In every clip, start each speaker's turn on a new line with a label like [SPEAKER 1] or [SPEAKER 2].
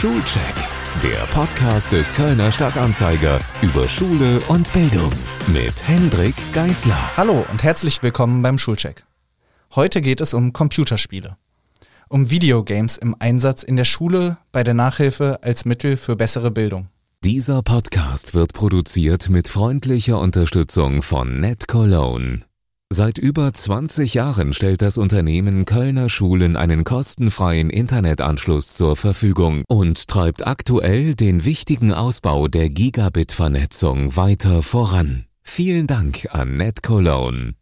[SPEAKER 1] Schulcheck, der Podcast des Kölner Stadtanzeiger über Schule und Bildung mit Hendrik Geisler.
[SPEAKER 2] Hallo und herzlich willkommen beim Schulcheck. Heute geht es um Computerspiele. Um Videogames im Einsatz in der Schule, bei der Nachhilfe als Mittel für bessere Bildung.
[SPEAKER 1] Dieser Podcast wird produziert mit freundlicher Unterstützung von NetCologne. Seit über 20 Jahren stellt das Unternehmen Kölner Schulen einen kostenfreien Internetanschluss zur Verfügung und treibt aktuell den wichtigen Ausbau der Gigabit-Vernetzung weiter voran. Vielen Dank an NetCologne.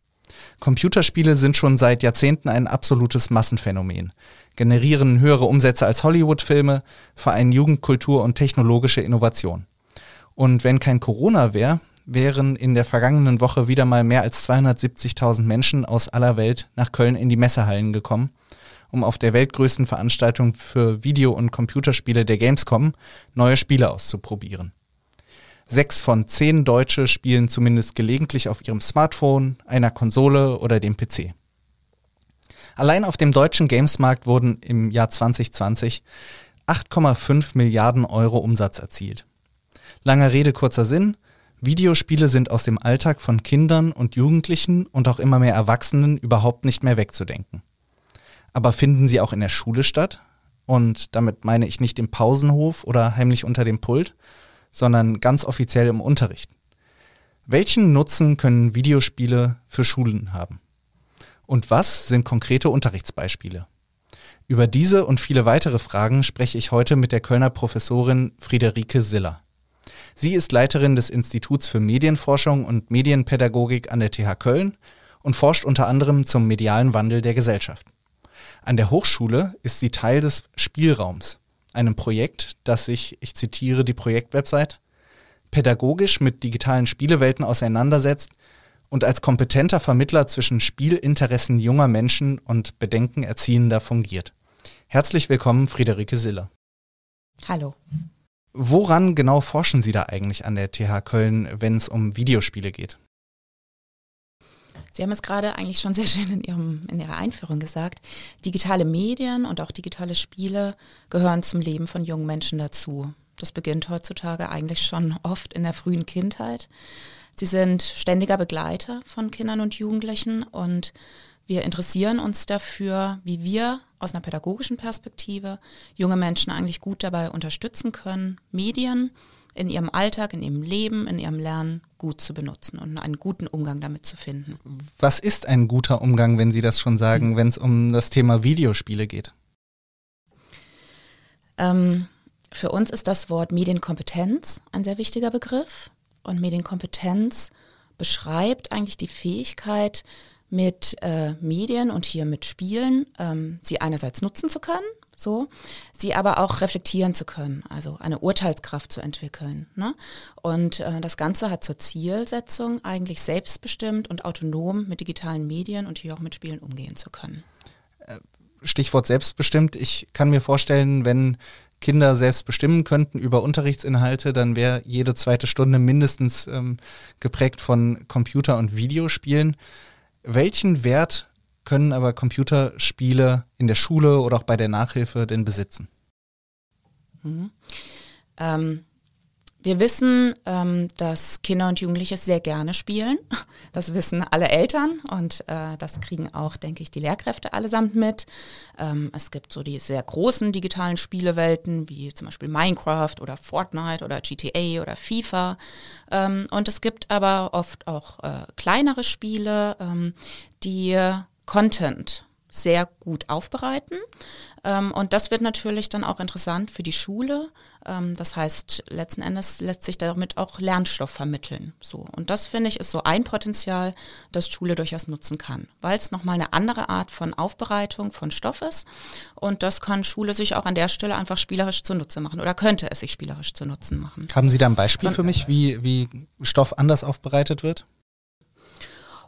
[SPEAKER 2] Computerspiele sind schon seit Jahrzehnten ein absolutes Massenphänomen, generieren höhere Umsätze als Hollywood-Filme, vereinen Jugendkultur und technologische Innovation. Und wenn kein Corona wäre, wären in der vergangenen Woche wieder mal mehr als 270.000 Menschen aus aller Welt nach Köln in die Messehallen gekommen, um auf der weltgrößten Veranstaltung für Video- und Computerspiele der Gamescom neue Spiele auszuprobieren. Sechs von zehn Deutsche spielen zumindest gelegentlich auf ihrem Smartphone, einer Konsole oder dem PC. Allein auf dem deutschen Gamesmarkt wurden im Jahr 2020 8,5 Milliarden Euro Umsatz erzielt. Langer Rede, kurzer Sinn. Videospiele sind aus dem Alltag von Kindern und Jugendlichen und auch immer mehr Erwachsenen überhaupt nicht mehr wegzudenken. Aber finden sie auch in der Schule statt? Und damit meine ich nicht im Pausenhof oder heimlich unter dem Pult, sondern ganz offiziell im Unterricht. Welchen Nutzen können Videospiele für Schulen haben? Und was sind konkrete Unterrichtsbeispiele? Über diese und viele weitere Fragen spreche ich heute mit der Kölner Professorin Friederike Siller. Sie ist Leiterin des Instituts für Medienforschung und Medienpädagogik an der TH Köln und forscht unter anderem zum medialen Wandel der Gesellschaft. An der Hochschule ist sie Teil des Spielraums, einem Projekt, das sich, ich zitiere die Projektwebsite, pädagogisch mit digitalen Spielewelten auseinandersetzt und als kompetenter Vermittler zwischen Spielinteressen junger Menschen und Bedenken Erziehender fungiert. Herzlich willkommen, Friederike Siller.
[SPEAKER 3] Hallo.
[SPEAKER 2] Woran genau forschen Sie da eigentlich an der TH Köln, wenn es um Videospiele geht?
[SPEAKER 3] Sie haben es gerade eigentlich schon sehr schön in, Ihrem, in Ihrer Einführung gesagt. Digitale Medien und auch digitale Spiele gehören zum Leben von jungen Menschen dazu. Das beginnt heutzutage eigentlich schon oft in der frühen Kindheit. Sie sind ständiger Begleiter von Kindern und Jugendlichen und wir interessieren uns dafür, wie wir aus einer pädagogischen Perspektive junge Menschen eigentlich gut dabei unterstützen können, Medien in ihrem Alltag, in ihrem Leben, in ihrem Lernen gut zu benutzen und einen guten Umgang damit zu finden.
[SPEAKER 2] Was ist ein guter Umgang, wenn Sie das schon sagen, mhm. wenn es um das Thema Videospiele geht?
[SPEAKER 3] Ähm, für uns ist das Wort Medienkompetenz ein sehr wichtiger Begriff. Und Medienkompetenz beschreibt eigentlich die Fähigkeit, mit äh, Medien und hier mit Spielen ähm, sie einerseits nutzen zu können, so, sie aber auch reflektieren zu können, also eine Urteilskraft zu entwickeln. Ne? Und äh, das Ganze hat zur Zielsetzung, eigentlich selbstbestimmt und autonom mit digitalen Medien und hier auch mit Spielen umgehen zu können.
[SPEAKER 2] Äh, Stichwort selbstbestimmt. Ich kann mir vorstellen, wenn Kinder selbst bestimmen könnten über Unterrichtsinhalte, dann wäre jede zweite Stunde mindestens ähm, geprägt von Computer- und Videospielen. Welchen Wert können aber Computerspiele in der Schule oder auch bei der Nachhilfe denn besitzen?
[SPEAKER 3] Mhm. Ähm, wir wissen, ähm, dass Kinder und Jugendliche sehr gerne spielen. Das wissen alle Eltern und äh, das kriegen auch, denke ich, die Lehrkräfte allesamt mit. Ähm, es gibt so die sehr großen digitalen Spielewelten wie zum Beispiel Minecraft oder Fortnite oder GTA oder FIFA. Ähm, und es gibt aber oft auch äh, kleinere Spiele, ähm, die Content sehr gut aufbereiten. Ähm, und das wird natürlich dann auch interessant für die Schule. Ähm, das heißt, letzten Endes lässt sich damit auch Lernstoff vermitteln. So. Und das finde ich ist so ein Potenzial, das Schule durchaus nutzen kann, weil es nochmal eine andere Art von Aufbereitung von Stoff ist. Und das kann Schule sich auch an der Stelle einfach spielerisch zunutze machen oder könnte es sich spielerisch zu Nutzen machen.
[SPEAKER 2] Haben Sie da ein Beispiel für mich, wie, wie Stoff anders aufbereitet wird?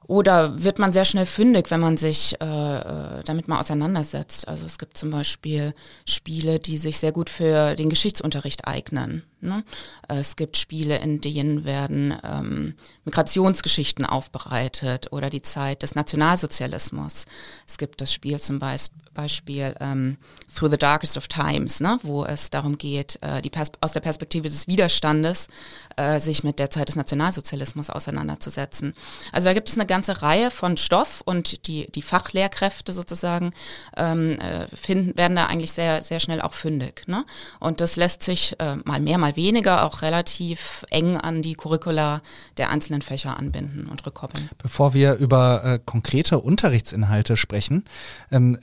[SPEAKER 3] Oder wird man sehr schnell fündig, wenn man sich äh, äh, damit mal auseinandersetzt? Also es gibt zum Beispiel Spiele, die sich sehr gut für den Geschichtsunterricht eignen. Ne? Es gibt Spiele, in denen werden ähm, Migrationsgeschichten aufbereitet oder die Zeit des Nationalsozialismus. Es gibt das Spiel zum Beispiel ähm, Through the Darkest of Times, ne? wo es darum geht, äh, die aus der Perspektive des Widerstandes äh, sich mit der Zeit des Nationalsozialismus auseinanderzusetzen. Also da gibt es eine ganze Reihe von Stoff und die, die Fachlehrkräfte sozusagen ähm, äh, finden, werden da eigentlich sehr, sehr schnell auch fündig. Ne? Und das lässt sich äh, mal mehr, mal weniger auch relativ eng an die Curricula der einzelnen Fächer anbinden und rückkoppeln.
[SPEAKER 2] Bevor wir über äh, konkrete Unterrichtsinhalte sprechen, ähm,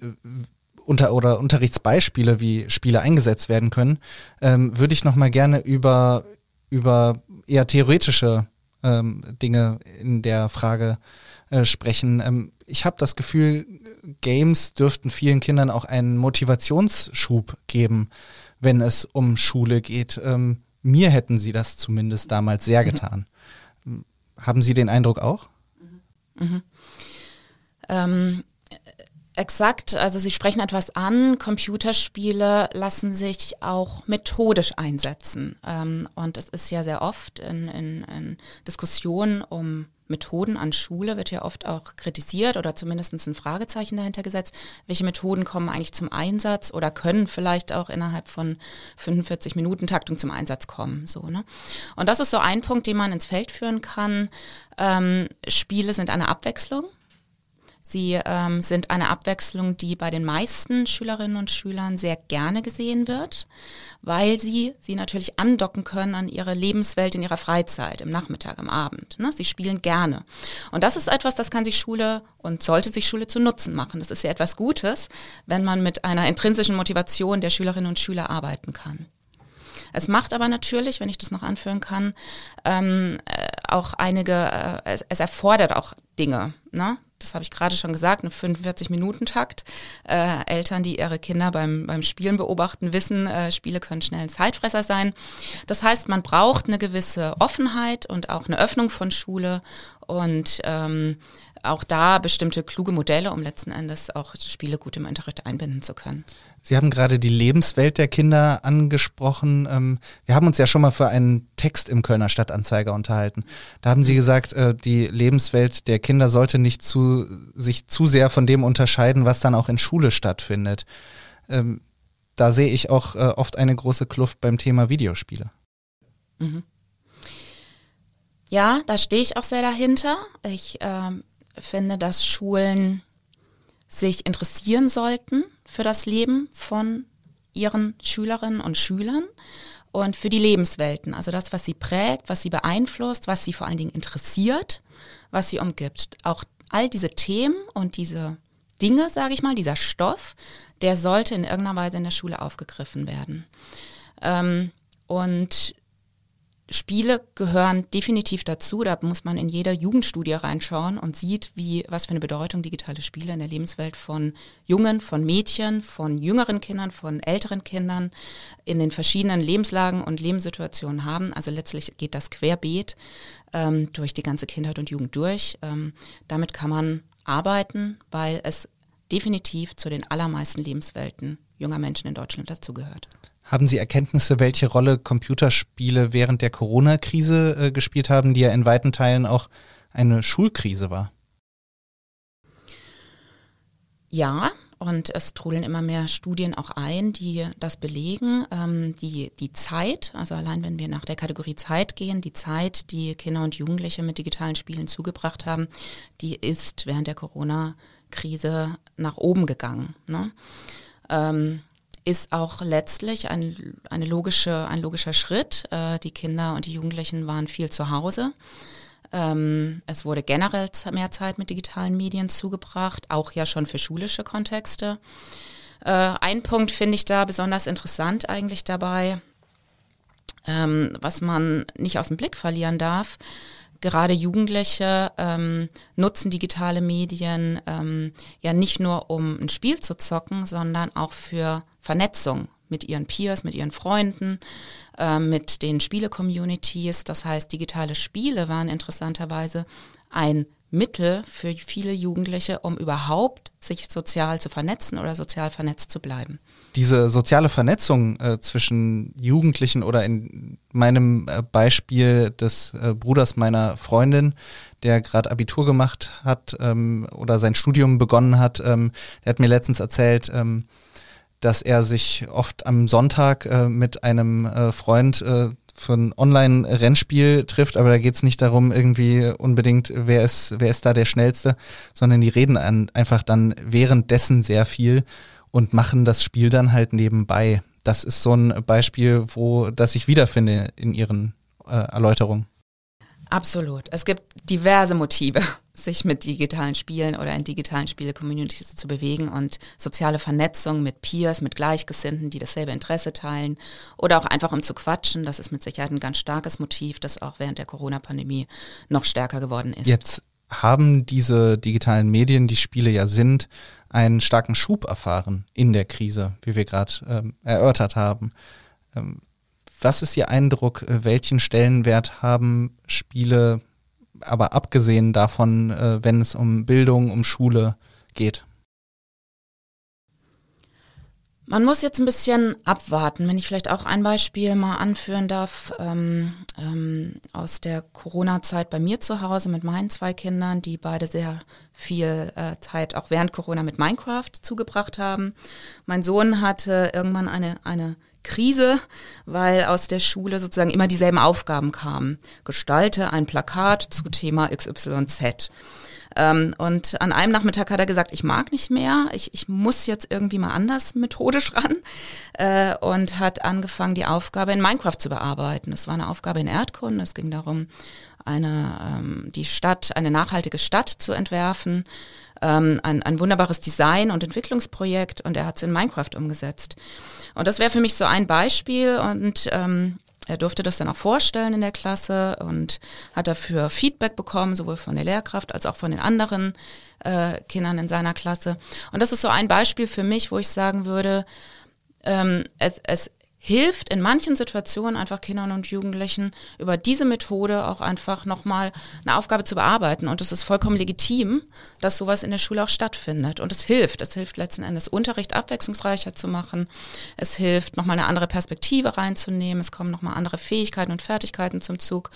[SPEAKER 2] unter oder Unterrichtsbeispiele, wie Spiele eingesetzt werden können, ähm, würde ich noch mal gerne über über eher theoretische ähm, Dinge in der Frage äh, sprechen. Ähm, ich habe das Gefühl, Games dürften vielen Kindern auch einen Motivationsschub geben, wenn es um Schule geht. Ähm, mir hätten sie das zumindest damals sehr mhm. getan. Mhm. Haben Sie den Eindruck auch? Mhm.
[SPEAKER 3] Mhm. Ähm, exakt, also Sie sprechen etwas an. Computerspiele lassen sich auch methodisch einsetzen. Ähm, und es ist ja sehr oft in, in, in Diskussionen um Methoden an Schule wird ja oft auch kritisiert oder zumindest ein Fragezeichen dahinter gesetzt. Welche Methoden kommen eigentlich zum Einsatz oder können vielleicht auch innerhalb von 45 Minuten Taktung zum Einsatz kommen? So, ne? Und das ist so ein Punkt, den man ins Feld führen kann. Ähm, Spiele sind eine Abwechslung. Sie ähm, sind eine Abwechslung, die bei den meisten Schülerinnen und Schülern sehr gerne gesehen wird, weil sie sie natürlich andocken können an ihre Lebenswelt in ihrer Freizeit, im Nachmittag, im Abend. Ne? Sie spielen gerne. Und das ist etwas, das kann sich Schule und sollte sich Schule zu Nutzen machen. Das ist ja etwas Gutes, wenn man mit einer intrinsischen Motivation der Schülerinnen und Schüler arbeiten kann. Es macht aber natürlich, wenn ich das noch anführen kann, ähm, äh, auch einige, äh, es, es, erfordert auch Dinge. Ne? Das habe ich gerade schon gesagt, einen 45-Minuten-Takt. Äh, Eltern, die ihre Kinder beim, beim Spielen beobachten, wissen, äh, Spiele können schnell ein Zeitfresser sein. Das heißt, man braucht eine gewisse Offenheit und auch eine Öffnung von Schule und ähm, auch da bestimmte kluge Modelle, um letzten Endes auch Spiele gut im Unterricht einbinden zu können.
[SPEAKER 2] Sie haben gerade die Lebenswelt der Kinder angesprochen. Ähm, wir haben uns ja schon mal für einen Text im Kölner Stadtanzeiger unterhalten. Da haben Sie gesagt, äh, die Lebenswelt der Kinder sollte nicht zu, sich zu sehr von dem unterscheiden, was dann auch in Schule stattfindet. Ähm, da sehe ich auch äh, oft eine große Kluft beim Thema Videospiele. Mhm.
[SPEAKER 3] Ja, da stehe ich auch sehr dahinter. Ich ähm, finde, dass Schulen sich interessieren sollten für das Leben von ihren Schülerinnen und Schülern und für die Lebenswelten. Also das, was sie prägt, was sie beeinflusst, was sie vor allen Dingen interessiert, was sie umgibt. Auch all diese Themen und diese Dinge, sage ich mal, dieser Stoff, der sollte in irgendeiner Weise in der Schule aufgegriffen werden. Ähm, und Spiele gehören definitiv dazu. Da muss man in jeder Jugendstudie reinschauen und sieht, wie, was für eine Bedeutung digitale Spiele in der Lebenswelt von Jungen, von Mädchen, von jüngeren Kindern, von älteren Kindern in den verschiedenen Lebenslagen und Lebenssituationen haben. Also letztlich geht das querbeet ähm, durch die ganze Kindheit und Jugend durch. Ähm, damit kann man arbeiten, weil es definitiv zu den allermeisten Lebenswelten junger Menschen in Deutschland dazugehört.
[SPEAKER 2] Haben Sie Erkenntnisse, welche Rolle Computerspiele während der Corona-Krise äh, gespielt haben, die ja in weiten Teilen auch eine Schulkrise war?
[SPEAKER 3] Ja, und es trudeln immer mehr Studien auch ein, die das belegen. Ähm, die, die Zeit, also allein wenn wir nach der Kategorie Zeit gehen, die Zeit, die Kinder und Jugendliche mit digitalen Spielen zugebracht haben, die ist während der Corona-Krise nach oben gegangen. Ne? Ähm, ist auch letztlich ein, eine logische, ein logischer Schritt. Äh, die Kinder und die Jugendlichen waren viel zu Hause. Ähm, es wurde generell mehr Zeit mit digitalen Medien zugebracht, auch ja schon für schulische Kontexte. Äh, ein Punkt finde ich da besonders interessant eigentlich dabei, ähm, was man nicht aus dem Blick verlieren darf gerade Jugendliche ähm, nutzen digitale Medien ähm, ja nicht nur, um ein Spiel zu zocken, sondern auch für Vernetzung mit ihren Peers, mit ihren Freunden, äh, mit den Spiele-Communities. Das heißt, digitale Spiele waren interessanterweise ein Mittel für viele Jugendliche, um überhaupt sich sozial zu vernetzen oder sozial vernetzt zu bleiben.
[SPEAKER 2] Diese soziale Vernetzung äh, zwischen Jugendlichen oder in meinem äh, Beispiel des äh, Bruders meiner Freundin, der gerade Abitur gemacht hat ähm, oder sein Studium begonnen hat, ähm, der hat mir letztens erzählt, ähm, dass er sich oft am Sonntag äh, mit einem äh, Freund äh, für ein Online-Rennspiel trifft, aber da geht es nicht darum, irgendwie unbedingt, wer ist, wer ist da der Schnellste, sondern die reden an, einfach dann währenddessen sehr viel und machen das Spiel dann halt nebenbei. Das ist so ein Beispiel, wo das ich wiederfinde in Ihren äh, Erläuterungen.
[SPEAKER 3] Absolut. Es gibt diverse Motive, sich mit digitalen Spielen oder in digitalen Spiele-Communities zu bewegen und soziale Vernetzung mit Peers, mit Gleichgesinnten, die dasselbe Interesse teilen oder auch einfach um zu quatschen. Das ist mit Sicherheit ein ganz starkes Motiv, das auch während der Corona-Pandemie noch stärker geworden ist.
[SPEAKER 2] Jetzt haben diese digitalen Medien, die Spiele ja sind, einen starken Schub erfahren in der Krise, wie wir gerade ähm, erörtert haben. Ähm, was ist Ihr Eindruck? Äh, welchen Stellenwert haben Spiele, aber abgesehen davon, äh, wenn es um Bildung, um Schule geht?
[SPEAKER 3] Man muss jetzt ein bisschen abwarten, wenn ich vielleicht auch ein Beispiel mal anführen darf ähm, ähm, aus der Corona-Zeit bei mir zu Hause mit meinen zwei Kindern, die beide sehr viel äh, Zeit auch während Corona mit Minecraft zugebracht haben. Mein Sohn hatte irgendwann eine, eine Krise, weil aus der Schule sozusagen immer dieselben Aufgaben kamen. Gestalte ein Plakat zu Thema XYZ. Ähm, und an einem Nachmittag hat er gesagt, ich mag nicht mehr, ich, ich muss jetzt irgendwie mal anders methodisch ran äh, und hat angefangen, die Aufgabe in Minecraft zu bearbeiten. Das war eine Aufgabe in Erdkunde, es ging darum, eine, ähm, die Stadt, eine nachhaltige Stadt zu entwerfen ähm, ein, ein wunderbares Design- und Entwicklungsprojekt und er hat es in Minecraft umgesetzt. Und das wäre für mich so ein Beispiel und ähm, er durfte das dann auch vorstellen in der Klasse und hat dafür Feedback bekommen, sowohl von der Lehrkraft als auch von den anderen äh, Kindern in seiner Klasse. Und das ist so ein Beispiel für mich, wo ich sagen würde, ähm, es, es hilft in manchen Situationen einfach Kindern und Jugendlichen über diese Methode auch einfach nochmal eine Aufgabe zu bearbeiten. Und es ist vollkommen legitim, dass sowas in der Schule auch stattfindet. Und es hilft. Es hilft letzten Endes, Unterricht abwechslungsreicher zu machen. Es hilft, nochmal eine andere Perspektive reinzunehmen. Es kommen nochmal andere Fähigkeiten und Fertigkeiten zum Zug.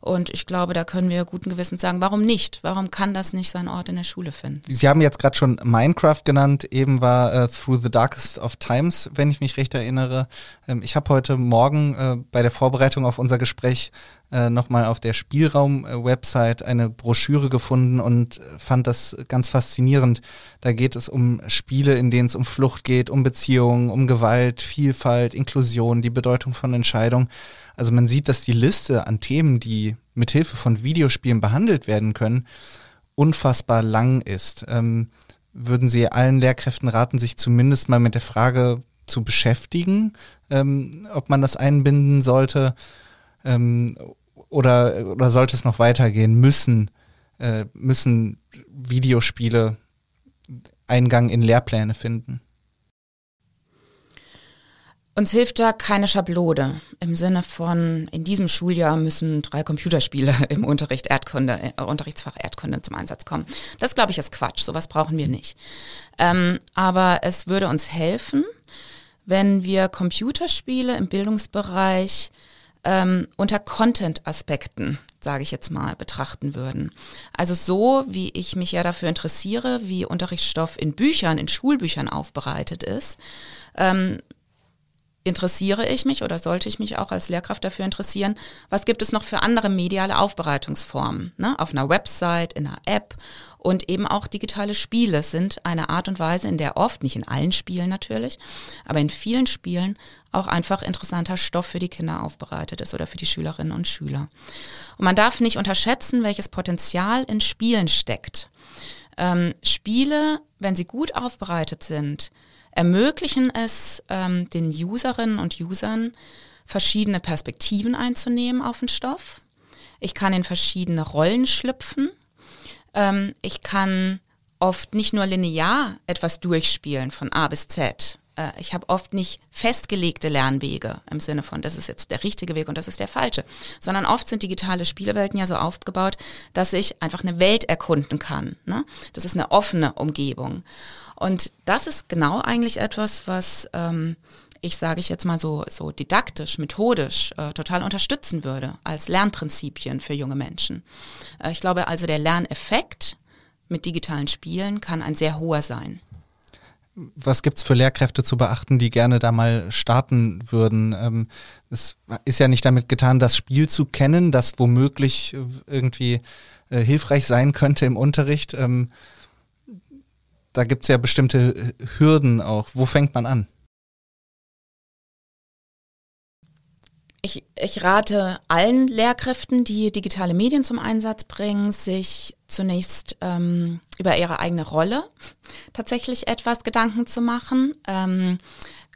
[SPEAKER 3] Und ich glaube, da können wir guten Gewissens sagen, warum nicht? Warum kann das nicht seinen Ort in der Schule finden?
[SPEAKER 2] Sie haben jetzt gerade schon Minecraft genannt, eben war äh, Through the Darkest of Times, wenn ich mich recht erinnere. Ähm, ich habe heute Morgen äh, bei der Vorbereitung auf unser Gespräch äh, nochmal auf der Spielraum-Website eine Broschüre gefunden und fand das ganz faszinierend. Da geht es um Spiele, in denen es um Flucht geht, um Beziehungen, um Gewalt, Vielfalt, Inklusion, die Bedeutung von Entscheidungen. Also man sieht, dass die Liste an Themen, die mithilfe von Videospielen behandelt werden können, unfassbar lang ist. Ähm, würden Sie allen Lehrkräften raten, sich zumindest mal mit der Frage zu beschäftigen, ähm, ob man das einbinden sollte? Ähm, oder, oder sollte es noch weitergehen? Müssen, äh, müssen Videospiele Eingang in Lehrpläne finden?
[SPEAKER 3] Uns hilft da keine Schablone im Sinne von, in diesem Schuljahr müssen drei Computerspiele im Unterricht Erdkunde, äh, Unterrichtsfach Erdkunde zum Einsatz kommen. Das, glaube ich, ist Quatsch. Sowas brauchen wir nicht. Ähm, aber es würde uns helfen, wenn wir Computerspiele im Bildungsbereich ähm, unter Content-Aspekten, sage ich jetzt mal, betrachten würden. Also so, wie ich mich ja dafür interessiere, wie Unterrichtsstoff in Büchern, in Schulbüchern aufbereitet ist, ähm, interessiere ich mich oder sollte ich mich auch als Lehrkraft dafür interessieren, was gibt es noch für andere mediale Aufbereitungsformen, ne? auf einer Website, in einer App und eben auch digitale Spiele sind eine Art und Weise, in der oft, nicht in allen Spielen natürlich, aber in vielen Spielen auch einfach interessanter Stoff für die Kinder aufbereitet ist oder für die Schülerinnen und Schüler. Und man darf nicht unterschätzen, welches Potenzial in Spielen steckt. Ähm, Spiele, wenn sie gut aufbereitet sind, ermöglichen es ähm, den Userinnen und Usern, verschiedene Perspektiven einzunehmen auf den Stoff. Ich kann in verschiedene Rollen schlüpfen. Ähm, ich kann oft nicht nur linear etwas durchspielen von A bis Z, Äh, ich habe oft nicht festgelegte Lernwege im Sinne von, das ist jetzt der richtige Weg und das ist der falsche, sondern oft sind digitale Spielewelten ja so aufgebaut, dass ich einfach eine Welt erkunden kann. Ne? Das ist eine offene Umgebung. Und das ist genau eigentlich etwas, was ähm, ich sage ich jetzt mal so, so didaktisch, methodisch äh, total unterstützen würde als Lernprinzipien für junge Menschen. Äh, ich glaube also, der Lerneffekt mit digitalen Spielen kann ein sehr hoher sein.
[SPEAKER 2] Was gibt es für Lehrkräfte zu beachten, die gerne da mal starten würden? Ähm, es ist ja nicht damit getan, das Spiel zu kennen, das womöglich äh, irgendwie äh, hilfreich sein könnte im Unterricht. Ähm, da gibt es ja bestimmte Hürden auch. Wo fängt man an?
[SPEAKER 3] Ich, ich rate allen Lehrkräften, die digitale Medien zum Einsatz bringen, sich zunächst ähm, über ihre eigene Rolle tatsächlich etwas Gedanken zu machen. Ähm,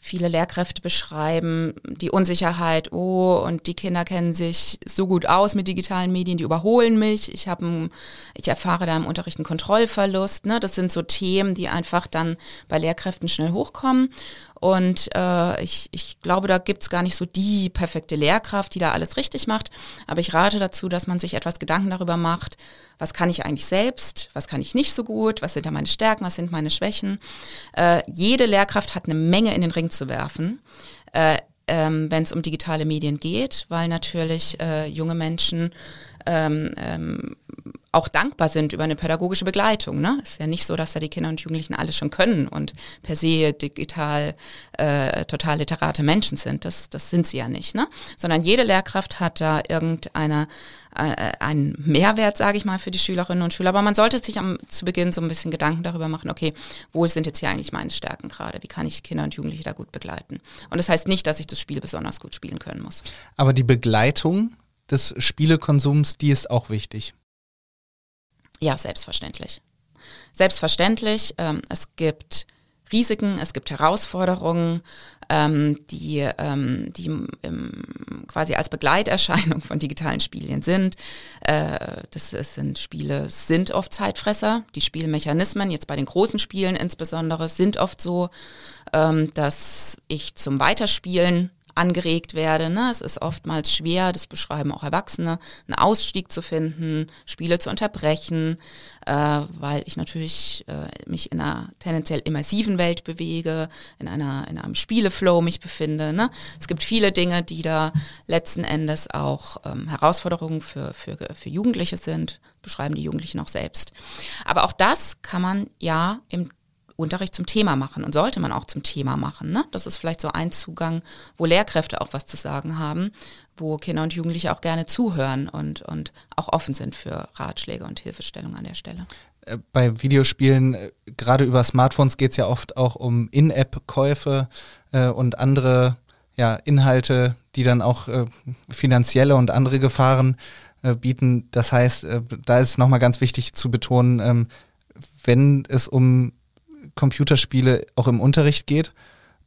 [SPEAKER 3] Viele Lehrkräfte beschreiben die Unsicherheit, oh, und die Kinder kennen sich so gut aus mit digitalen Medien, die überholen mich. Ich habe, ich erfahre da im Unterricht einen Kontrollverlust. Ne? Das sind so Themen, die einfach dann bei Lehrkräften schnell hochkommen. Und äh, ich, ich glaube, da gibt's gar nicht so die perfekte Lehrkraft, die da alles richtig macht. Aber ich rate dazu, dass man sich etwas Gedanken darüber macht, was kann ich eigentlich selbst, was kann ich nicht so gut, was sind da meine Stärken, was sind meine Schwächen. Äh, jede Lehrkraft hat eine Menge in den Ring zu werfen. Äh, ähm, wenn es um digitale Medien geht, weil natürlich äh, junge Menschen ähm, ähm, auch dankbar sind über eine pädagogische Begleitung. Ne? Ist ja nicht so, dass da die Kinder und Jugendlichen alles schon können und per se digital äh, total literate Menschen sind. Das, das sind sie ja nicht. Ne? Sondern jede Lehrkraft hat da irgendeine äh, einen Mehrwert, sage ich mal, für die Schülerinnen und Schüler. Aber man sollte sich am, zu Beginn so ein bisschen Gedanken darüber machen, okay, wo sind jetzt hier eigentlich meine Stärken gerade? Wie kann ich Kinder und Jugendliche da gut begleiten? Und das heißt nicht, dass ich das Spiel besonders gut spielen können muss.
[SPEAKER 2] Aber die Begleitung des Spielekonsums, die ist auch wichtig.
[SPEAKER 3] Ja, selbstverständlich. Selbstverständlich. Ähm, es gibt Risiken, es gibt Herausforderungen, ähm, die, ähm, die ähm, quasi als Begleiterscheinung von digitalen Spielen sind. Äh, das, das sind Spiele sind oft Zeitfresser. Die Spielmechanismen, jetzt bei den großen Spielen insbesondere, sind oft so, ähm, dass ich zum Weiterspielen angeregt werde. Ne? Es ist oftmals schwer, das beschreiben auch Erwachsene, einen Ausstieg zu finden, Spiele zu unterbrechen, äh, weil ich natürlich äh, mich in einer tendenziell immersiven Welt bewege, in einer in einem Spieleflow mich befinde. Ne? Es gibt viele Dinge, die da letzten Endes auch ähm, Herausforderungen für, für, für Jugendliche sind, beschreiben die Jugendlichen auch selbst. Aber auch das kann man ja im Unterricht zum Thema machen und sollte man auch zum Thema machen. Ne? Das ist vielleicht so ein Zugang, wo Lehrkräfte auch was zu sagen haben, wo Kinder und Jugendliche auch gerne zuhören und, und auch offen sind für Ratschläge und Hilfestellung an der Stelle.
[SPEAKER 2] Äh, bei Videospielen, äh, gerade über Smartphones geht es ja oft auch um In-App-Käufe äh, und andere ja, Inhalte, die dann auch äh, finanzielle und andere Gefahren äh, bieten. Das heißt, äh, da ist nochmal ganz wichtig zu betonen, ähm, wenn es um Computerspiele auch im Unterricht geht,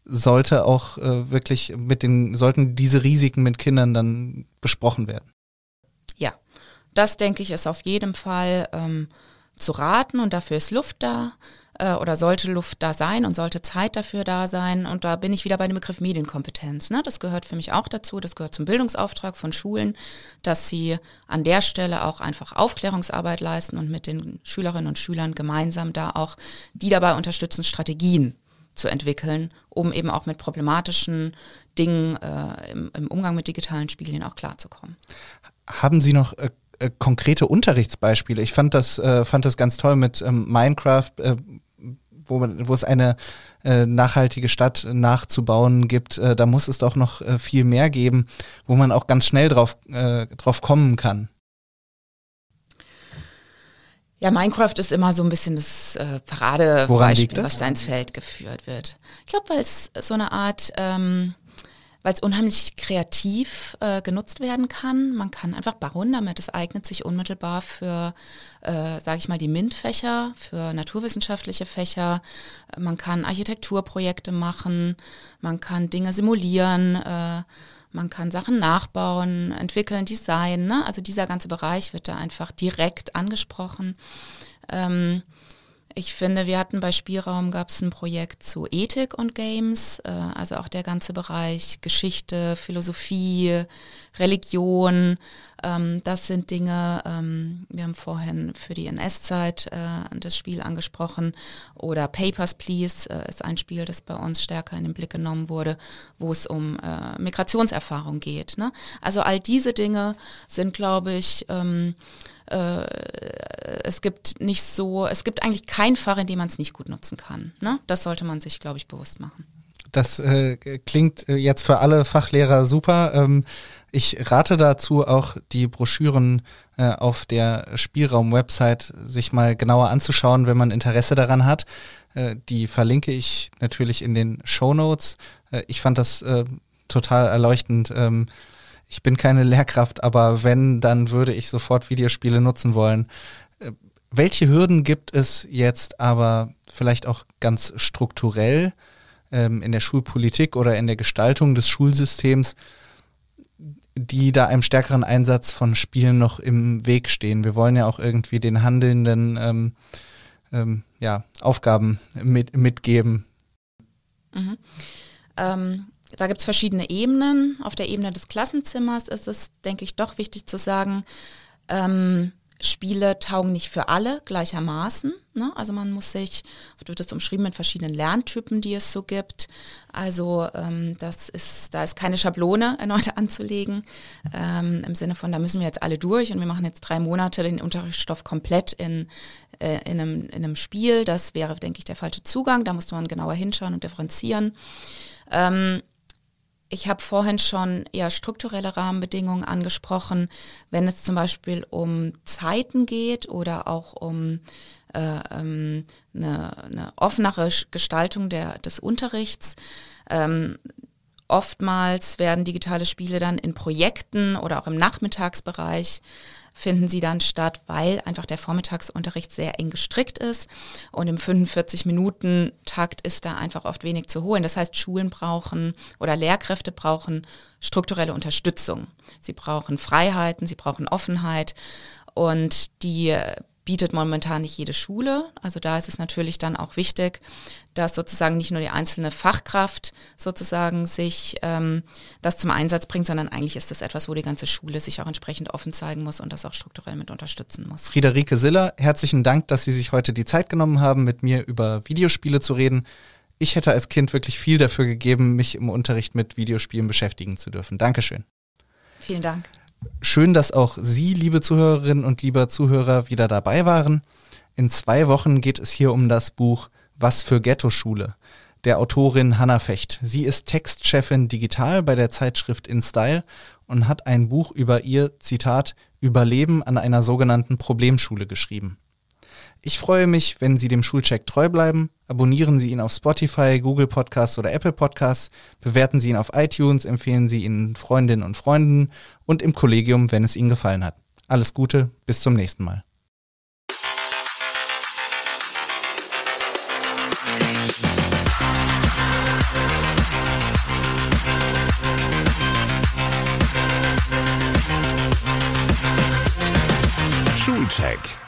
[SPEAKER 2] sollte auch äh, wirklich mit den, sollten diese Risiken mit Kindern dann besprochen werden.
[SPEAKER 3] Ja, das denke ich ist auf jeden Fall ähm, zu raten und dafür ist Luft da äh, oder sollte Luft da sein und sollte Zeit dafür da sein. Und da bin ich wieder bei dem Begriff Medienkompetenz. Ne? Das gehört für mich auch dazu. Das gehört zum Bildungsauftrag von Schulen, dass sie an der Stelle auch einfach Aufklärungsarbeit leisten und mit den Schülerinnen und Schülern gemeinsam da auch die dabei unterstützen, Strategien zu entwickeln, um eben auch mit problematischen Dingen äh, im, im, Umgang mit digitalen Spielen auch klarzukommen.
[SPEAKER 2] Haben Sie noch äh, äh konkrete Unterrichtsbeispiele? Ich fand das, äh, fand das ganz toll mit ähm, Minecraft äh, wo, man, wo es eine äh, nachhaltige Stadt nachzubauen gibt, äh, da muss es doch noch äh, viel mehr geben, wo man auch ganz schnell drauf, äh, drauf kommen kann.
[SPEAKER 3] Ja, Minecraft ist immer so ein bisschen das äh, Paradebeispiel, was da ins Feld geführt wird. Ich glaube, weil es so eine Art ähm, weil es unheimlich kreativ äh, genutzt werden kann. Man kann einfach bauen damit. Es eignet sich unmittelbar für, äh, sage ich mal, die MINT-Fächer, für naturwissenschaftliche Fächer. Man kann Architekturprojekte machen, man kann Dinge simulieren, äh, man kann Sachen nachbauen, entwickeln, designen. Ne? Also dieser ganze Bereich wird da einfach direkt angesprochen. Ähm, ich finde, wir hatten bei Spielraum gab es ein Projekt zu Ethik und Games, äh, also auch der ganze Bereich Geschichte, Philosophie, Religion. Ähm, das sind Dinge, ähm, wir haben vorhin für die NS-Zeit äh, das Spiel angesprochen oder Papers, Please äh, ist ein Spiel, das bei uns stärker in den Blick genommen wurde, wo es um äh, Migrationserfahrung geht. Ne? Also all diese Dinge sind, glaube ich, ähm, äh, es gibt nicht so, es gibt eigentlich kein Fach, in dem man es nicht gut nutzen kann. Ne? Das sollte man sich, glaube ich, bewusst machen.
[SPEAKER 2] Das äh, klingt äh, jetzt für alle Fachlehrer super. Ähm, ich rate dazu auch die Broschüren äh, auf der Spielraum-Website sich mal genauer anzuschauen, wenn man Interesse daran hat. Äh, die verlinke ich natürlich in den Show Notes. Äh, ich fand das äh, total erleuchtend. Ähm, ich bin keine Lehrkraft, aber wenn, dann würde ich sofort Videospiele nutzen wollen. Äh, welche Hürden gibt es jetzt aber vielleicht auch ganz strukturell ähm, in der Schulpolitik oder in der Gestaltung des Schulsystems, die da einem stärkeren Einsatz von Spielen noch im Weg stehen? Wir wollen ja auch irgendwie den Handelnden ähm, ähm, ja, Aufgaben mit, mitgeben.
[SPEAKER 3] Mhm. Da gibt es verschiedene Ebenen. Auf der Ebene des Klassenzimmers ist es, denke ich, doch wichtig zu sagen, ähm, Spiele taugen nicht für alle gleichermaßen. Ne? Also man muss sich, oft wird es umschrieben mit verschiedenen Lerntypen, die es so gibt. Also ähm, das ist, da ist keine Schablone erneut anzulegen. Ähm, Im Sinne von, da müssen wir jetzt alle durch und wir machen jetzt drei Monate den Unterrichtsstoff komplett in, äh, in, einem, in einem Spiel. Das wäre, denke ich, der falsche Zugang. Da muss man genauer hinschauen und differenzieren. Ähm, ich habe vorhin schon eher strukturelle Rahmenbedingungen angesprochen, wenn es zum Beispiel um Zeiten geht oder auch um äh, ähm, eine, eine, offenere Gestaltung der, des Unterrichts. Ähm, oftmals werden digitale Spiele dann in Projekten oder auch im Nachmittagsbereich finden sie dann statt, weil einfach der Vormittagsunterricht sehr eng gestrickt ist und im 45-Minuten-Takt ist da einfach oft wenig zu holen. Das heißt, Schulen brauchen oder Lehrkräfte brauchen strukturelle Unterstützung. Sie brauchen Freiheiten, sie brauchen Offenheit und die bietet momentan nicht jede Schule. Also da ist es natürlich dann auch wichtig, dass sozusagen nicht nur die einzelne Fachkraft sozusagen sich ähm, das zum Einsatz bringt, sondern eigentlich ist das etwas, wo die ganze Schule sich auch entsprechend offen zeigen muss und das auch strukturell mit unterstützen muss.
[SPEAKER 2] Friederike Siller, herzlichen Dank, dass Sie sich heute die Zeit genommen haben, mit mir über Videospiele zu reden. Ich hätte als Kind wirklich viel dafür gegeben, mich im Unterricht mit Videospielen beschäftigen zu dürfen. Dankeschön.
[SPEAKER 3] Vielen Dank.
[SPEAKER 2] Schön, dass auch Sie, liebe Zuhörerinnen und lieber Zuhörer, wieder dabei waren. In zwei Wochen geht es hier um das Buch Was für Ghetto-Schule der Autorin Hanna Fecht. Sie ist Textchefin digital bei der Zeitschrift InStyle und hat ein Buch über ihr, Zitat, Überleben an einer sogenannten Problemschule geschrieben. Ich freue mich, wenn Sie dem Schulcheck treu bleiben. Abonnieren Sie ihn auf Spotify, Google Podcasts oder Apple Podcasts. Bewerten Sie ihn auf iTunes, empfehlen Sie ihn Freundinnen und Freunden und im Kollegium, wenn es Ihnen gefallen hat. Alles Gute, bis zum nächsten Mal.
[SPEAKER 1] Schulcheck